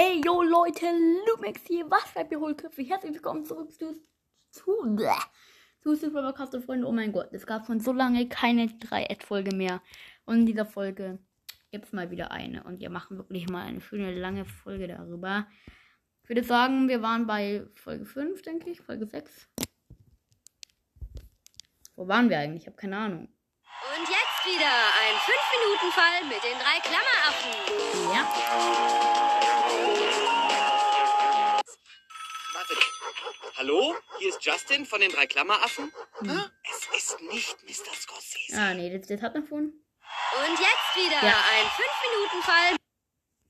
Ey, yo Leute, Lumix hier, was bleibt ihr Hohlköpfe? Herzlich willkommen zurück zu, zu, bleh, zu Supercast und Freunde. Oh mein Gott, es gab schon so lange keine 3-Ad-Folge mehr. Und in dieser Folge gibt es mal wieder eine. Und wir machen wirklich mal eine schöne lange Folge darüber. Ich würde sagen, wir waren bei Folge 5, denke ich, Folge 6. Wo waren wir eigentlich? Ich habe keine Ahnung. Und jetzt wieder ein 5-Minuten-Fall mit den drei Klammeraffen. Ja. Hallo? Hier ist Justin von den drei Klammeraffen. Hä? Es ist nicht Mr. Scorsese. Ah, nee, das, das hat man schon. Und jetzt wieder Ja. ein 5-Minuten-Fall.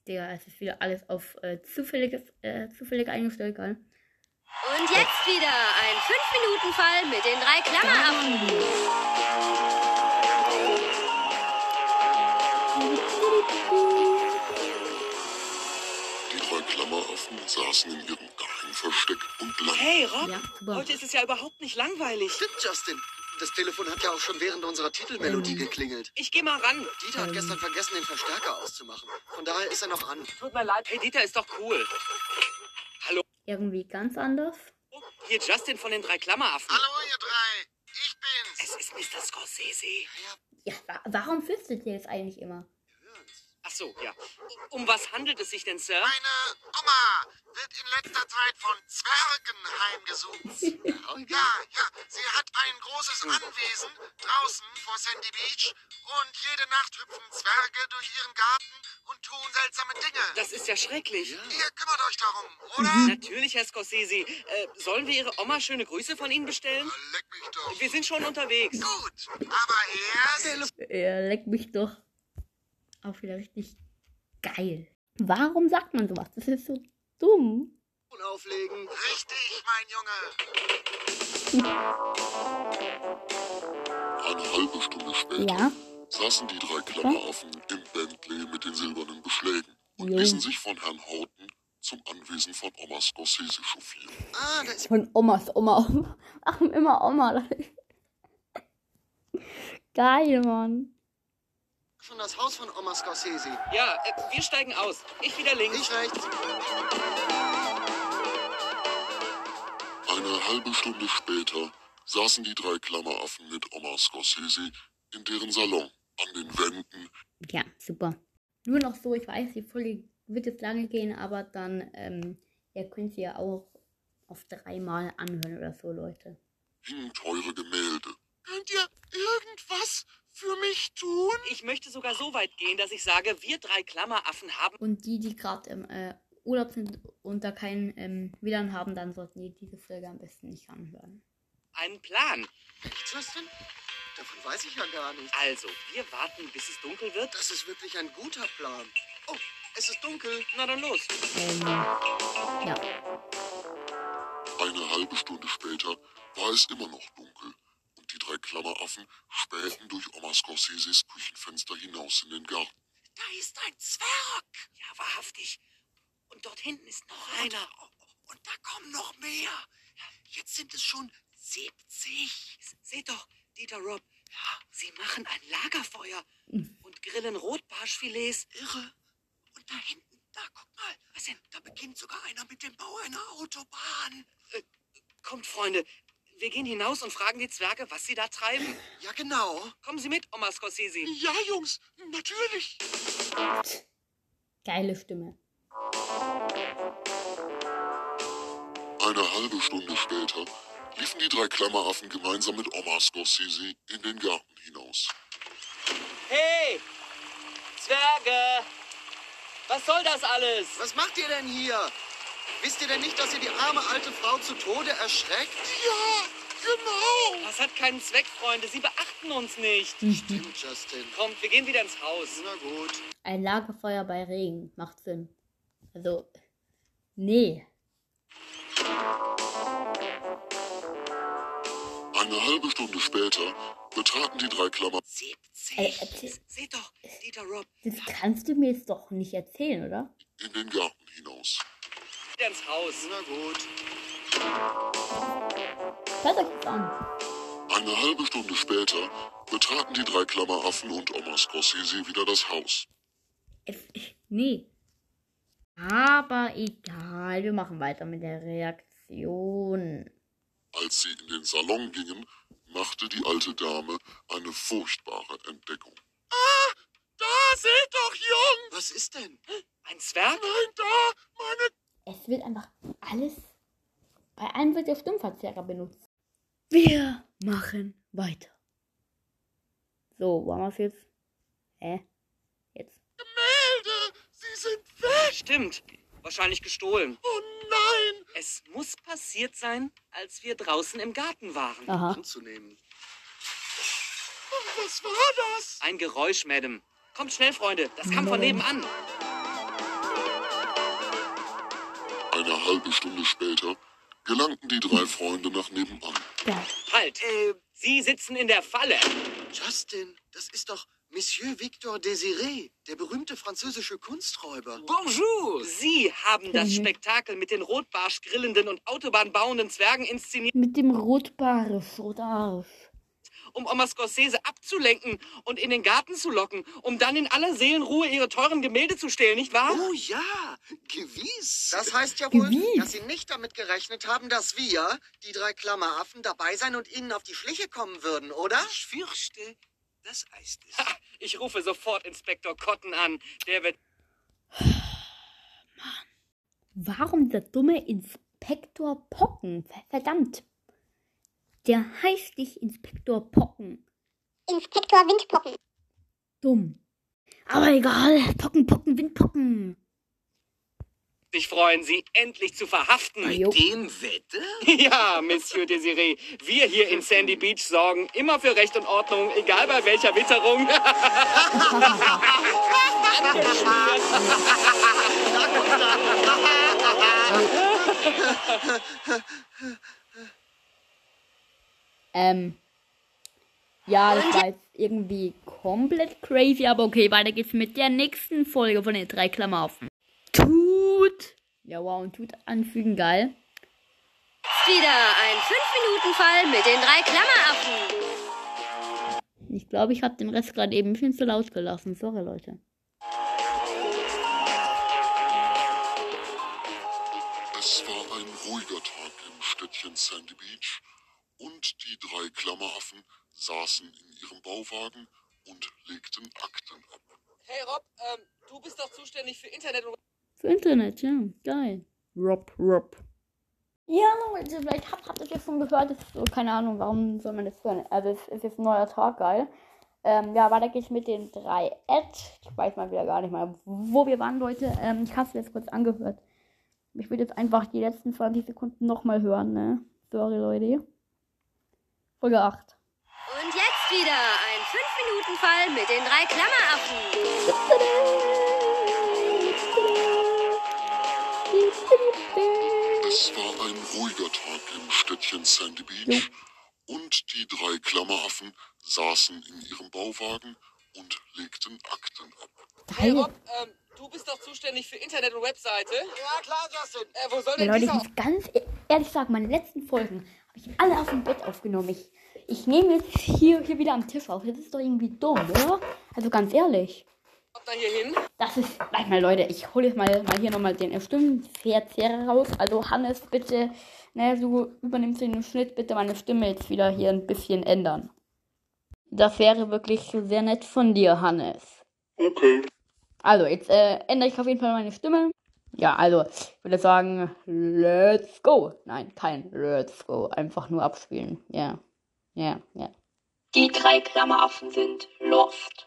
Digga, es ist wieder alles auf äh, zufälliges, äh, zufällig eingestellt, geil. Und jetzt wieder ein 5-Minuten-Fall mit den drei Klammeraffen. Die Klammeraffen saßen in ihrem Geheimversteck und lachten. Hey, Rob. Ja. Heute ist es ja überhaupt nicht langweilig. Stimmt, Justin. Das Telefon hat ja auch schon während unserer Titelmelodie Ähm. geklingelt. Ich geh mal ran. Dieter hat gestern vergessen, den Verstärker auszumachen. Von daher ist er noch an. Tut mir leid. Hey, Dieter ist doch cool. Hallo? Irgendwie ganz anders. Hier Justin von den drei Klammeraffen. Hallo, ihr drei. Ich bin's. Es ist Mr. Scorsese. Ja, wa warum flüstert ihr jetzt eigentlich immer? Ach so, ja. Um was handelt es sich denn, Sir? Meine Oma wird in letzter Zeit von Zwergen heimgesucht. Ja, ja, sie hat ein großes Anwesen draußen vor Sandy Beach und jede Nacht hüpfen Zwerge durch ihren Garten und tun seltsame Dinge. Das ist ja schrecklich. Ihr kümmert euch darum, oder? Natürlich, Herr Scorsese. Äh, sollen wir Ihre Oma schöne Grüße von Ihnen bestellen? Leck mich doch. Wir sind schon unterwegs. Gut, aber erst... Er leckt mich doch. Auch wieder richtig geil. Warum sagt man sowas? Das ist so dumm. Auflegen. Richtig, mein Junge. Eine halbe Stunde später Ja. saßen die drei Klammeraffen im Bentley mit den silbernen Beschlägen und Jo. ließen sich von Herrn Houghton zum Anwesen von Oma Scorsese chauffieren. Ah, da ist... Von Omas Oma. Oma. Ach, immer Oma. Geil, Mann. Schon das Haus von Oma Scorsese. Ja, äh, wir steigen aus. Ich wieder links. Ich rechts. Eine halbe Stunde später saßen die drei Klammeraffen mit Oma Scorsese in deren Salon. An den Wänden Ja, super. Nur noch so, ich weiß, die Folge wird jetzt lange gehen, aber dann, ähm, ihr könnt sie ja auch auf dreimal anhören oder so, Leute. hingen teure Gemälde. Könnt ihr irgendwas für mich tun? Ich möchte sogar so weit gehen, dass ich sage, wir drei Klammeraffen haben Und die, die gerade im äh, Urlaub sind und da keinen ähm, WLAN haben, dann sollten die diese Folge am besten nicht anhören. einen Plan. Echt, Justin? Davon weiß ich ja gar nicht. Also, wir warten, bis es dunkel wird. Das ist wirklich ein guter Plan. Oh, es ist dunkel. Na dann los. Ähm, ja. Eine halbe Stunde später war es immer noch dunkel und die drei Klammeraffen spähten durch Oma Scorseses Küchenfenster hinaus in den Garten. Da ist ein Zwerg. Ja, wahrhaftig. Und dort hinten ist noch einer. Und da kommen noch mehr. Jetzt sind es schon 70. Seht doch, Dieter Rob. Ja, sie machen ein Lagerfeuer und grillen Rotbarschfilets. Irre. Und da hinten, da, guck mal. Was denn? Da beginnt sogar einer mit dem Bau einer Autobahn. Äh, kommt, Freunde. Wir gehen hinaus und fragen die Zwerge, was sie da treiben. Ja, genau. Kommen Sie mit, Oma Scorsese. Ja, Jungs, natürlich. Geile Stimme. Eine halbe Stunde später liefen die drei Klammeraffen gemeinsam mit Oma Scorsese in den Garten hinaus. Hey! Zwerge! Was soll das alles? Was macht ihr denn hier? Wisst ihr denn nicht, dass ihr die arme alte Frau zu Tode erschreckt? Ja, genau. Das hat keinen Zweck, Freunde. Sie beachten uns nicht. Stimmt, Justin. Kommt, wir gehen wieder ins Haus. Na gut. Ein Lagerfeuer bei Regen macht Sinn. Also, nee. Eine halbe Stunde später betraten die drei Klammer 70. Ey, erzähl- Seht doch, Dieter Rob. Das kannst du mir jetzt doch nicht erzählen, oder? in den Garten hinaus. Wieder ins Haus. Na gut. Hört euch das an. Eine halbe Stunde später betraten die drei Klammeraffen und Oma Scorsese wieder das Haus. Es, nee. Aber egal. Wir machen weiter mit der Reaktion. Als sie in den Salon gingen, machte die alte Dame eine furchtbare Entdeckung. Ah, Da, seht doch, Jung! Was ist denn? Ein Zwerg? Nein, da, meine Es wird einfach alles. Bei einem wird der Stimmverzerrer benutzt. Wir machen weiter. So, wo haben wir es jetzt? Hä? Jetzt. Gemälde! Sie sind weg! Stimmt. Wahrscheinlich gestohlen. Oh nein! Es muss passiert sein, als wir draußen im Garten waren. Aha. Anzunehmen. Was war das? Ein Geräusch, Madame. Kommt schnell, Freunde. Das kam von nebenan. Eine halbe Stunde später gelangten die drei Freunde nach nebenan. Ja. Halt. Äh, Sie sitzen in der Falle. Justin, das ist doch Monsieur Victor Désiré, der berühmte französische Kunsträuber. Bonjour. Sie haben das Mhm. Spektakel mit den rotbarsch grillenden und autobahnbauenden Zwergen inszeniert, Mit dem Rotbarsch oder Arsch. Um Oma Scorsese abzulenken und in den Garten zu locken, um dann in aller Seelenruhe ihre teuren Gemälde zu stehlen, nicht wahr? Oh ja, gewiss. Das heißt ja wohl, Gewiss. dass Sie nicht damit gerechnet haben, dass wir, die drei Klammeraffen, dabei sein und Ihnen auf die Schliche kommen würden, oder? Ich fürchte, das heißt es. Ha, ich rufe sofort Inspektor Cotton an. Der wird Warum dieser dumme Inspektor Pocken? Ver- Verdammt. Der heißt nicht Inspektor Pocken. Inspektor Windpocken. Dumm. Aber egal. Pocken, Pocken, Windpocken. sich freuen, Sie endlich zu verhaften. Jo. Dem Wette? Ja, Monsieur Desiré, wir hier in Sandy Beach sorgen immer für Recht und Ordnung, egal bei welcher Witterung. Ähm. Ja, das war jetzt irgendwie komplett crazy, aber okay, weiter geht's mit der nächsten Folge von den drei Klammerhafen. Tut. Ja, wow, und tut anfügen, geil. Wieder ein 5-Minuten-Fall mit den drei Klammeraffen. Ich glaube, ich habe den Rest gerade eben ein bisschen zu laut gelassen. Sorry, Leute. Es war ein ruhiger Tag im Städtchen Sandy Beach und die drei Klammeraffen saßen in ihrem Bauwagen und legten Akten ab. Hey Rob, ähm, du bist doch zuständig für Internet und Für Internet, ja, geil. Rob, Rob. Ja, Leute, vielleicht habt, habt ihr das schon gehört. Das ist so, keine Ahnung, warum soll man das hören? Also, es ist jetzt ein neuer Tag, geil. Ähm, ja, weiter geht's mit den drei Ad. Ich weiß mal wieder gar nicht mal, wo wir waren, Leute. Ähm, ich hab's jetzt kurz angehört. Ich will jetzt einfach die letzten 20 Sekunden nochmal hören, ne? Sorry, Leute. Folge 8. Und jetzt wieder ein 5-Minuten-Fall mit den drei Klammeraffen. Es war ein ruhiger Tag im Städtchen Sandy Beach und die drei Klammeraffen saßen in ihrem Bauwagen und legten Akten ab. Hey. Rob, ähm, du bist doch zuständig für Internet und Webseite. Ja, klar, Justin. Äh, wo soll Ja, denn Leute, ich muss ganz e- ehrlich sagen, meine letzten Folgen ich alle auf dem Bett aufgenommen. Ich, ich nehme jetzt hier, hier wieder am Tisch auf. Das ist doch irgendwie dumm, oder? Also ganz ehrlich. Ordner hier hin? Das ist, warte mal Leute, ich hole jetzt mal, mal hier nochmal den Stimmenverzerrer raus. Also Hannes, bitte, ne, du übernimmst den Schnitt, bitte meine Stimme jetzt wieder hier ein bisschen ändern. Das wäre wirklich sehr nett von dir, Hannes. Okay. Also, jetzt äh, ändere ich auf jeden Fall meine Stimme. Ja, also, ich würde sagen, let's go. Nein, kein let's go. Einfach nur abspielen. Ja, ja, ja. Die drei Klammeraffen sind lost.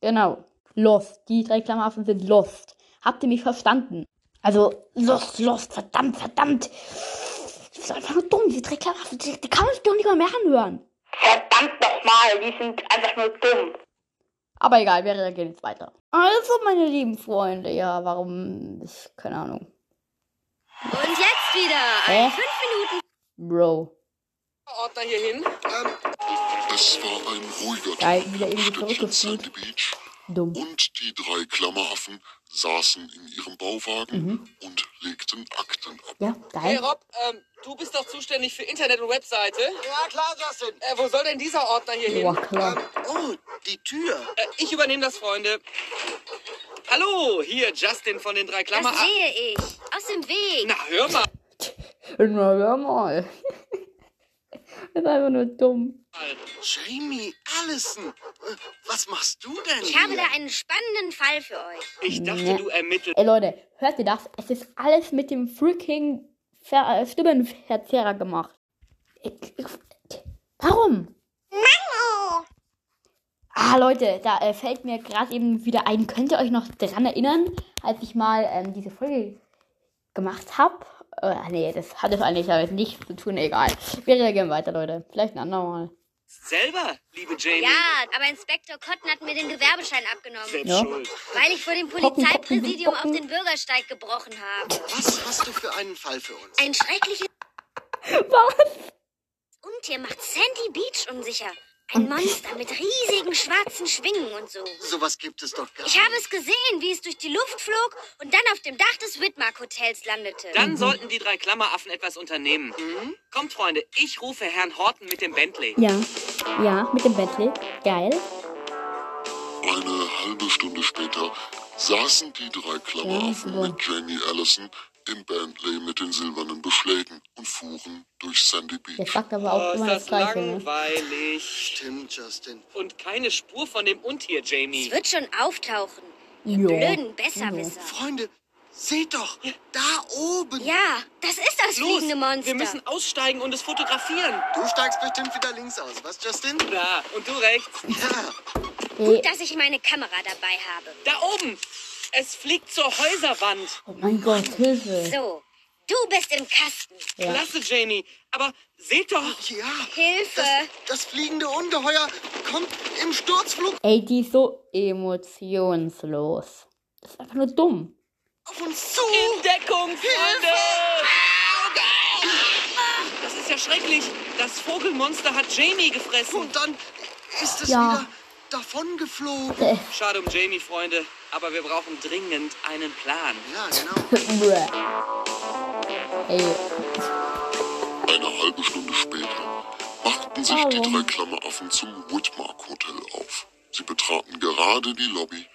Genau. Lost. Die drei Klammeraffen sind lost. Habt ihr mich verstanden? Also, lost, lost. Verdammt, verdammt. Das ist einfach nur dumm. Die drei Klammeraffen, die, die kann man sich doch nicht mal mehr anhören. Verdammt nochmal, die sind einfach nur dumm. Aber egal, wir reagieren jetzt weiter. Also, meine lieben Freunde, ja, warum, ich, keine Ahnung. Und jetzt wieder Hä? ein 5-Minuten Bro. Ordner hier hin? Es war ein ruhiger Geil, Tag wieder im irgendwie Beach Dumm. und die drei Klammeraffen saßen in ihrem Bauwagen und legten Akten ab. Ja, Hey geil. Rob, ähm, du bist doch zuständig für Internet und Webseite. Ja, klar, Justin. Äh, wo soll denn dieser Ordner hier hin? Boah, klar. Oh, die Tür. Äh, ich übernehme das, Freunde. Hallo, hier Justin von den drei Das Klammeraffen. sehe ich. Aus dem Weg. Na, hör mal. Na, hör mal. das ist einfach nur dumm. Jamie Allison, äh, was machst du denn Ich habe hier? da einen spannenden Fall für euch. Ich dachte, Ne. du ermittelst. Ey Leute, hört ihr das? Es ist alles mit dem freaking Ver äh, Stimmenverzerrer gemacht. Ich, ich, warum? Ah, Leute, da äh, fällt mir gerade eben wieder ein. Könnt ihr euch noch dran erinnern, als ich mal ähm, diese Folge gemacht habe? Äh, nee, das hat es eigentlich damit nichts zu tun. Egal. Wir reagieren weiter, Leute. Vielleicht ein andermal. Selber, liebe Jamie. Ja, aber Inspektor Cotton hat mir den Gewerbeschein abgenommen, Selbst Ja. schuld. weil ich vor dem Polizeipräsidium auf den Bürgersteig gebrochen habe. Was hast du für einen Fall für uns? Ein schreckliches Was? Untier macht Sandy Beach unsicher. Ein Monster mit riesigen schwarzen Schwingen und so. Sowas gibt es doch gar Ich habe es gesehen, wie es durch die Luft flog und dann auf dem Dach des Whitmark Hotels landete. Dann sollten die drei Klammeraffen etwas unternehmen. Kommt, Freunde, ich rufe Herrn Horton mit dem Bentley. Ja. Ja, mit dem Bentley. Geil. Eine halbe Stunde später saßen die drei Klammeraffen Ja, mit Jamie Allison im Bentley mit den silbernen Beschlägen und fuhren durch Sandy Der Beach. sagt aber auch Oh, immer ist das das Gleiche. Ne? langweilig. Stimmt, Justin. Und keine Spur von dem Untier, Jamie. Es wird schon auftauchen. Ja. Blöden Besserwisser. Freunde, seht doch, da oben. Ja, das ist das Los, fliegende Monster. wir müssen aussteigen und es fotografieren. Du steigst bestimmt wieder links aus, was, Justin? Da, und du rechts. Ja, Ey, Dass ich meine Kamera dabei habe. Da oben. Es fliegt zur Häuserwand. oh mein Gott, Hilfe. So, du bist im Kasten. Ja. Klasse, Jamie. Aber seht doch. ja. Hilfe. Das, das fliegende Ungeheuer kommt im Sturzflug Ey, die ist so emotionslos. Das ist einfach nur dumm. auf uns zu. In Deckung, Freunde! Das ist ja schrecklich. Das Vogelmonster hat Jamie gefressen. Und dann ist es Ja. wieder davon geflogen. Äh, Schade um Jamie, Freunde. Aber wir brauchen dringend einen Plan. Ja, genau. Eine halbe Stunde später machten sich die drei Klammeraffen zum Whitmark Hotel auf. Sie betraten gerade die Lobby,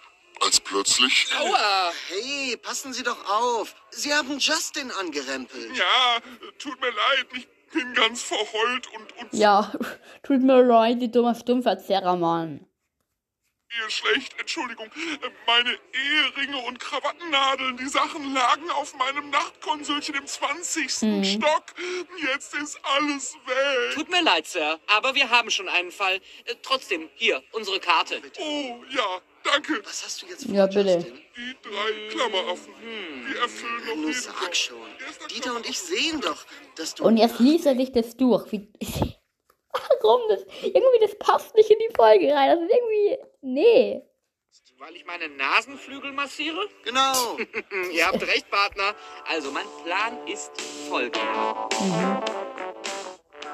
als plötzlich Aua! Hey, passen Sie doch auf. Sie haben Justin angerempelt. Ja, tut mir leid, ich bin ganz verheult und, und ja, tut mir leid, die dummer Stimmverzerrer, Mann. Ihr schlecht. Entschuldigung, meine Eheringe und Krawattennadeln, die Sachen lagen auf meinem Nachtkonsulchen im 20. Stock. Jetzt ist alles weg. Tut mir leid, Sir, aber wir haben schon einen Fall. Äh, trotzdem, hier, unsere Karte. Oh, ja, danke. Was hast du jetzt vor, Ja, bitte. Justin? Die drei Klammeraffen, die erfüllen noch Nun jeden sag schon. Erster Dieter und ich sehen doch, dass du... Und jetzt liest er sich das durch. Wie, warum das? Irgendwie, das passt nicht in die Folge rein. Das ist irgendwie. Nee. Weil ich meine Nasenflügel massiere? Genau. Ihr habt recht, Partner. Also, mein Plan ist folgender.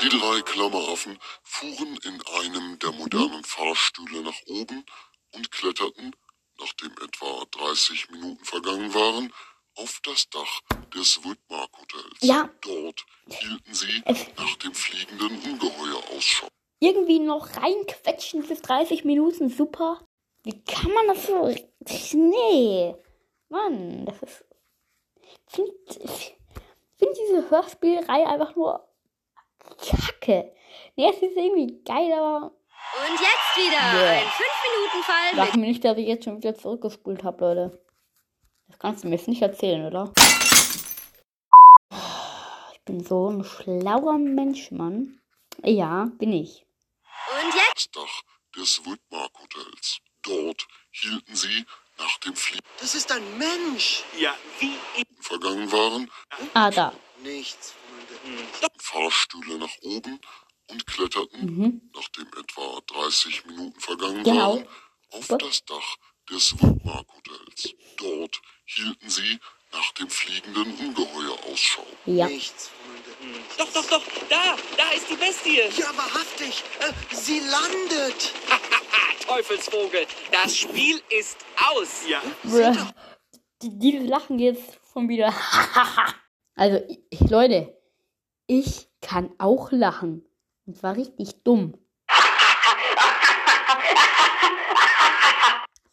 Die drei Klammeraffen fuhren in einem der modernen Fahrstühle nach oben und kletterten, nachdem etwa 30 Minuten vergangen waren, auf das Dach des Whitmark Hotels. Ja. Dort hielten sie nach dem fliegenden Ungeheuer Ausschau. Irgendwie noch reinquetschen bis 30 Minuten. Super. Wie kann man das so. Nee. Mann, das ist. Ich find diese Hörspielreihe einfach nur. Kacke. Nee, es ist irgendwie geil, aber. Und jetzt wieder Yeah. ein 5-Minuten-Fall Sag mir nicht, dass ich jetzt schon wieder zurückgespult habe, Leute. Kannst du mir jetzt nicht erzählen, oder? Ich bin so ein schlauer Mensch, Mann. Ja, bin ich. Und jetzt Das Dach des Whitmark Hotels. Dort hielten sie nach dem Fliegen Das ist ein Mensch. Ja, wie ich. vergangen waren, Ah, da. Nichts, Freunde. Fahrstühle nach oben und kletterten, Mhm. nachdem etwa 30 Minuten vergangen Genau. waren, auf das Dach des Whitmark Hotels. Dort hielten sie nach dem fliegenden Ungeheuer Ausschau. Ja. Nichts, Freunde. Doch, doch, doch. Da, da ist die Bestie. Ja, wahrhaftig. Äh, sie landet. Teufelsvogel. Das Spiel ist aus. Ja. Die, die lachen jetzt schon wieder. also, ich, Leute, ich kann auch lachen. Und zwar richtig dumm.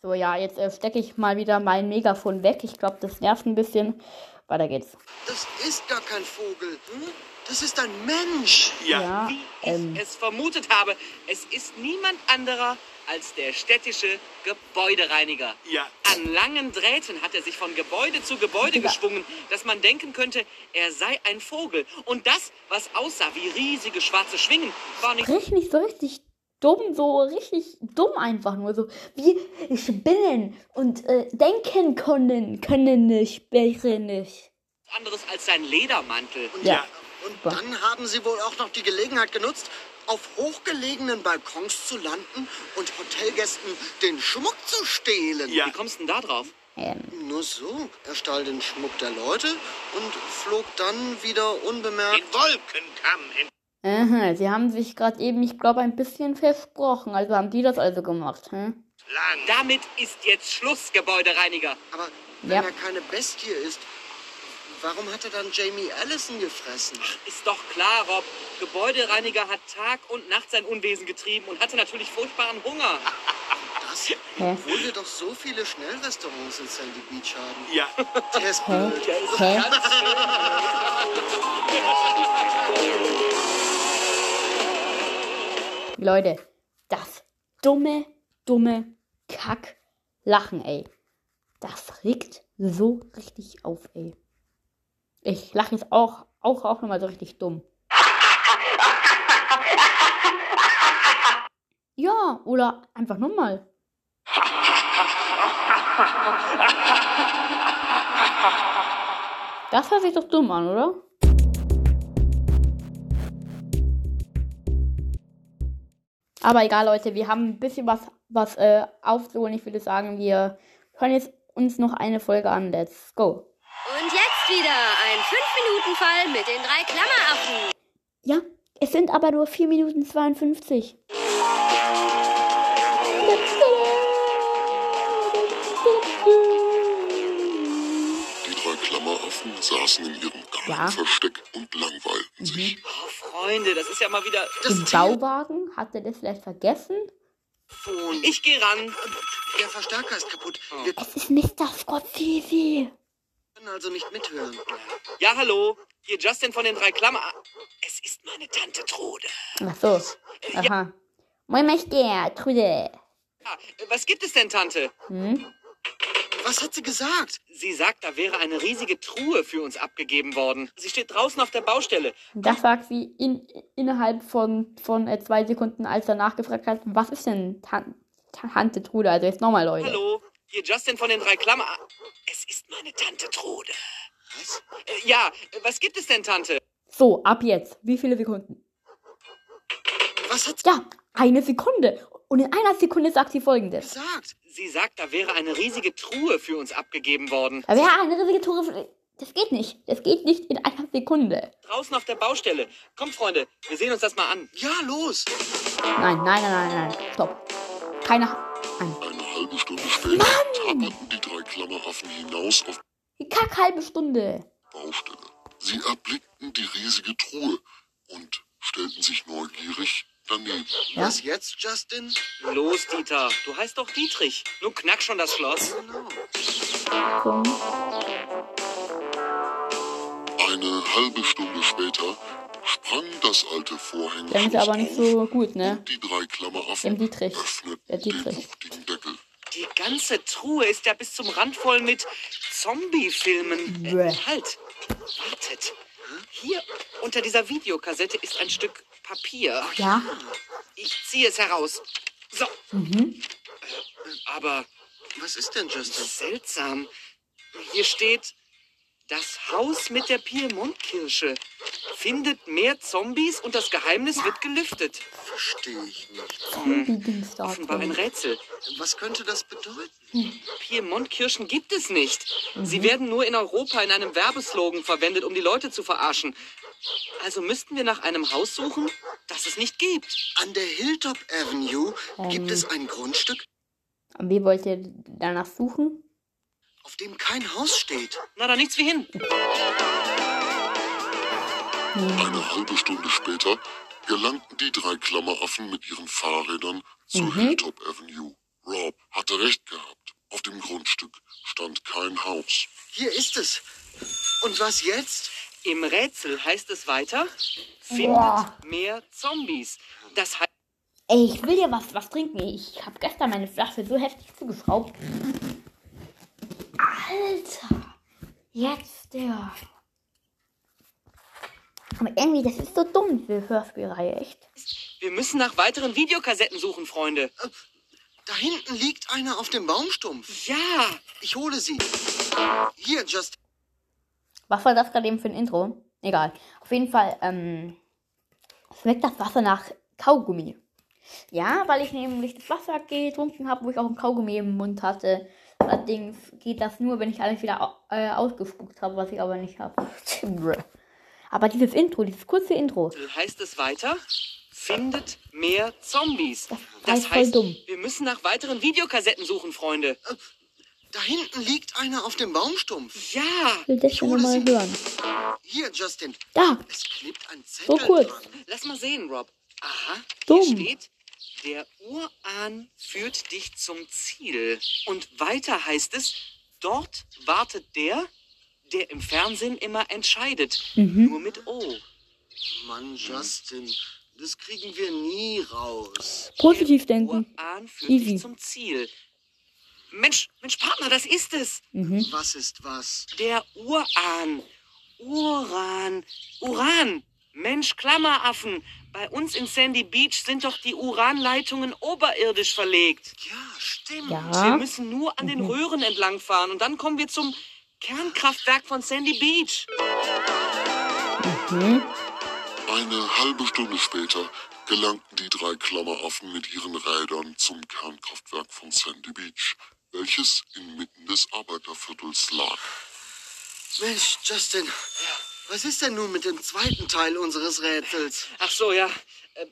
So, ja, jetzt äh, stecke ich mal wieder mein Megafon weg. Ich glaube, das nervt ein bisschen, weiter geht's. Das ist gar kein Vogel. Hm? Das ist ein Mensch. Ja, Ja, wie ähm. ich es vermutet habe. Es ist niemand anderer als der städtische Gebäudereiniger. Ja. An langen Drähten hat er sich von Gebäude zu Gebäude Digga. geschwungen, dass man denken könnte, er sei ein Vogel. Und das, was aussah wie riesige schwarze Schwingen, war nicht Sprich nicht so richtig dumm, so richtig dumm einfach nur. So wie Spinnen und äh, denken können, können nicht, sprechen nicht. anderes als sein Ledermantel. Und, Ja. und Super. dann haben sie wohl auch noch die Gelegenheit genutzt, auf hochgelegenen Balkons zu landen und Hotelgästen den Schmuck zu stehlen. Ja. Wie kommst du denn da drauf? Ähm, Nur so. Er stahl den Schmuck der Leute und flog dann wieder unbemerkt. Den Wolkenkamm aha, sie haben sich gerade eben, ich glaube, ein bisschen versprochen. Also haben die das also gemacht, hm? entlang. Damit ist jetzt Schluss, Gebäudereiniger. Aber wenn Ja. er keine Bestie ist, warum hat er dann Jamie Allison gefressen? Ist doch klar, Rob. Gebäudereiniger hat Tag und Nacht sein Unwesen getrieben und hatte natürlich furchtbaren Hunger. Das? Hä? Obwohl wir doch so viele Schnellrestaurants in Sandy Beach haben. Ja. Der ist Hä? blöd. Hä? Leute, das dumme, dumme Kack-Lachen, ey. Das regt so richtig auf, ey. Ich lache jetzt auch, auch, auch nochmal so richtig dumm. Ja, oder einfach nochmal. Das hört sich doch dumm an, oder? Aber egal, Leute, wir haben ein bisschen was, was äh, aufzuholen. Ich würde sagen, wir hören jetzt uns noch eine Folge an. Let's go. Und jetzt wieder ein 5-Minuten-Fall mit den drei Klammeraffen. Ja, es sind aber nur 4 Minuten 52. Die drei Klammeraffen saßen in ihrem Ja. Geheimversteck und langweilten sich. Oh, Freunde, das ist ja mal wieder... Das Im Bauwagen? Hat er das vielleicht vergessen? Ich gehe ran. Der Verstärker ist kaputt. Wir Es ist Mr. Scorsese. können also nicht mithören. Ja, hallo. Hier Justin von den drei Klammer... Es ist meine Tante Trude. Ach so. Aha. Moin Meister, Trude. Ah, was gibt es denn, Tante? Hm? Was hat sie gesagt? Sie sagt, da wäre eine riesige Truhe für uns abgegeben worden. Sie steht draußen auf der Baustelle. Das sagt sie in, innerhalb von, von äh, zwei Sekunden, als er nachgefragt hat, was ist denn Tan Tante Trude? Also jetzt nochmal, Leute. Hallo, hier Justin von den drei Klammer... Es ist meine Tante Trude. Was? Äh, ja, was gibt es denn, Tante? So, ab jetzt. Wie viele Sekunden? Was hat sie Ja, eine Sekunde. Und in einer Sekunde sagt sie folgendes. gesagt? Sie sagt, da wäre eine riesige Truhe für uns abgegeben worden. Da wäre eine riesige Tore. Das geht nicht. Das geht nicht in einer Sekunde. Draußen auf der Baustelle. Kommt, Freunde, wir sehen uns das mal an. Ja, los. Nein, nein, nein, nein, nein. Stopp. Keine. Nein. Eine halbe Stunde später tapperten die drei Klammeraffen hinaus auf Die kack halbe Stunde. Baustelle. Sie erblickten die riesige Truhe und stellten sich neugierig. Ja? Was jetzt, Justin? Los, Dieter, du heißt doch Dietrich. Nun knack schon das Schloss. Genau. So. Eine halbe Stunde später sprang das alte Vorhängen Der ist aber nicht so gut, ne? die drei Klammeraffen Dietrich. Der Dietrich. Die ganze Truhe ist ja bis zum Rand voll mit Zombie-Filmen. Äh, halt, wartet. Hier unter dieser Videokassette ist ein Stück Papier. Ja. Ich ziehe es heraus. So. Mhm. Aber Was ist denn, Justin? seltsam. Hier steht, das Haus mit der Piemont-Kirsche findet mehr Zombies und das Geheimnis wird gelüftet. Verstehe ich nicht. Da Offenbar ein. Rätsel. Was könnte das bedeuten? Piemont-Kirschen gibt es nicht. Sie werden nur in Europa in einem Werbeslogan verwendet, um die Leute zu verarschen. Also müssten wir nach einem Haus suchen, das es nicht gibt. An der Hilltop Avenue gibt Ähm. es ein Grundstück, Und wie wollt ihr danach suchen? auf dem kein Haus steht. Na, da nichts wie hin. Eine halbe Stunde später gelangten die drei Klammeraffen mit ihren Fahrrädern zur Mhm. Hilltop Avenue. Rob hatte recht gehabt. Auf dem Grundstück stand kein Haus. Hier ist es. Und was jetzt? Im Rätsel heißt es weiter, findet Boah. mehr Zombies. Das heißt, Ey, ich will dir was, was trinken. Ich habe gestern meine Flasche so heftig zugeschraubt. Alter. Jetzt der. Aber irgendwie, das ist so dumm, diese Hörspielreihe, echt. wir müssen nach weiteren Videokassetten suchen, Freunde. Da hinten liegt einer auf dem Baumstumpf. Ja, Ich hole sie. Hier, Just. Was war das gerade eben für ein Intro? Egal. Auf jeden Fall, ähm, schmeckt das Wasser nach Kaugummi. Ja, weil ich nämlich das Wasser getrunken habe, wo ich auch ein Kaugummi im Mund hatte. Allerdings geht das nur, wenn ich alles wieder äh, ausgespuckt habe, was ich aber nicht habe. Aber dieses Intro, dieses kurze Intro, heißt es weiter, findet mehr Zombies. Das voll heißt, dumm. wir müssen nach weiteren Videokassetten suchen, Freunde. Da hinten liegt einer auf dem Baumstumpf. Ja, ich will das schon hole mal hören. Hier, Justin. Da, Es klebt ein So Zettel kurz. dran. lass mal sehen, Rob. Aha, Dumm. hier steht, der Urahn führt dich zum Ziel. Und weiter heißt es, dort wartet der, der im Fernsehen immer entscheidet. Mhm. Nur mit O. Mann, Justin. Das kriegen wir nie raus. positiv denken. Urahn führt Easy. dich zum Ziel. Mensch, Mensch, Partner, das ist es. Mhm. Was ist was? Der Urahn. Uran. Uran. Mensch, Klammeraffen. Bei uns in Sandy Beach sind doch die Uranleitungen oberirdisch verlegt. Ja, stimmt. Wir Ja, müssen nur an den Röhren entlangfahren und dann kommen wir zum Kernkraftwerk von Sandy Beach. Eine halbe Stunde später gelangten die drei Klammeraffen mit ihren Rädern zum Kernkraftwerk von Sandy Beach, welches inmitten des Arbeiterviertels lag. Mensch, Justin. Was ist denn nun mit dem zweiten Teil unseres Rätsels? Ach so, ja. Äh,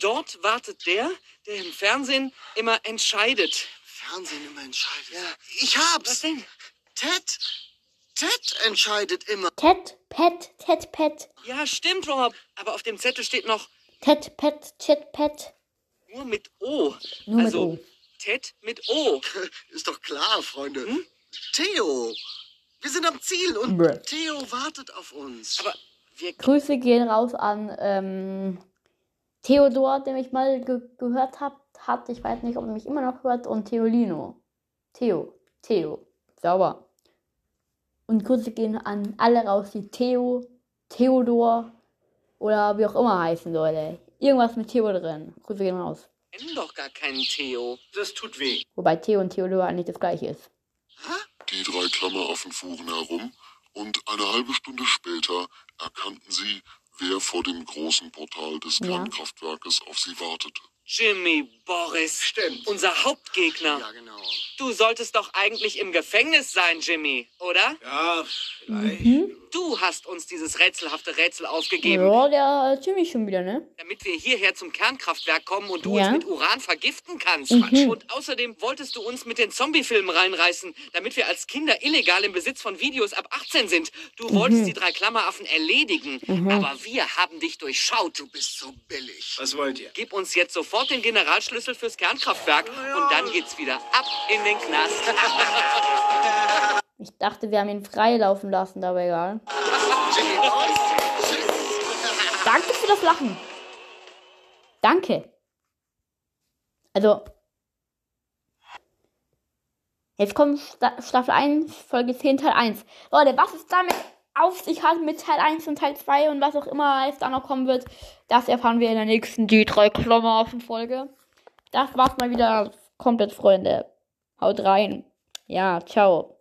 Dort wartet der, der im Fernsehen immer entscheidet. Fernsehen immer entscheidet. Ja. Ich hab's. Was denn? Ted. Ted entscheidet immer. Ted, Pet, Ted, Pet. Ja, stimmt, Rob. Aber auf dem Zettel steht noch Ted, Pet, Ted, Pet. nur mit O. Nur mit also O. Ted mit O. Ist doch klar, Freunde. Hm? Theo. Wir sind am Ziel und Bruh. Theo wartet auf uns. Aber wir Grüße gehen raus an ähm, Theodor, den ich mal ge gehört hab, hat. Ich weiß nicht, ob er mich immer noch hört. Und Theolino. Theo. Theo. Sauber. Und Grüße gehen an alle raus, die Theo, Theodor oder wie auch immer heißen, Leute. Irgendwas mit Theo drin. Grüße gehen raus. Kennen doch gar keinen Theo. Das tut weh. Wobei Theo und Theodor eigentlich das gleiche ist. Die drei Klammeraffen fuhren herum und eine halbe Stunde später erkannten sie, wer vor dem großen Portal des Ja. Kernkraftwerkes auf sie wartete. Jimmy Boris. Stimmt. Unser Hauptgegner. ja, genau. Du solltest doch eigentlich im Gefängnis sein, Jimmy, oder? Ja, vielleicht. Mhm. Du hast uns dieses rätselhafte Rätsel aufgegeben, Ja, der Jimmy schon wieder, ne? damit wir hierher zum Kernkraftwerk kommen und du Ja. uns mit Uran vergiften kannst. Mhm. Und außerdem wolltest du uns mit den Zombie-Filmen reinreißen, damit wir als Kinder illegal im Besitz von Videos ab 18 sind. Du Mhm. wolltest die drei Klammeraffen erledigen, aber wir haben dich durchschaut. Du bist so billig. Was wollt ihr? Gib uns jetzt sofort den Generalschlüssel fürs Kernkraftwerk und dann geht's wieder ab in den Knast. Ich dachte, wir haben ihn freilaufen lassen, aber egal. Danke für das Lachen. Danke. Also. Jetzt kommt Sta Staffel 1, Folge 10, Teil 1. Leute, was es damit auf sich hat mit Teil 1 und Teil 2 und was auch immer es da noch kommen wird, das erfahren wir in der nächsten Die drei Klammer auf Folge. Das war's mal wieder komplett, Freunde. Haut rein. Ja, ciao.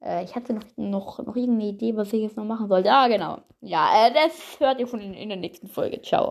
Äh, ich hatte noch, noch, noch irgendeine Idee, was ich jetzt noch machen sollte. Ah, genau. Ja, äh, das hört ihr von in, in der nächsten Folge. Ciao.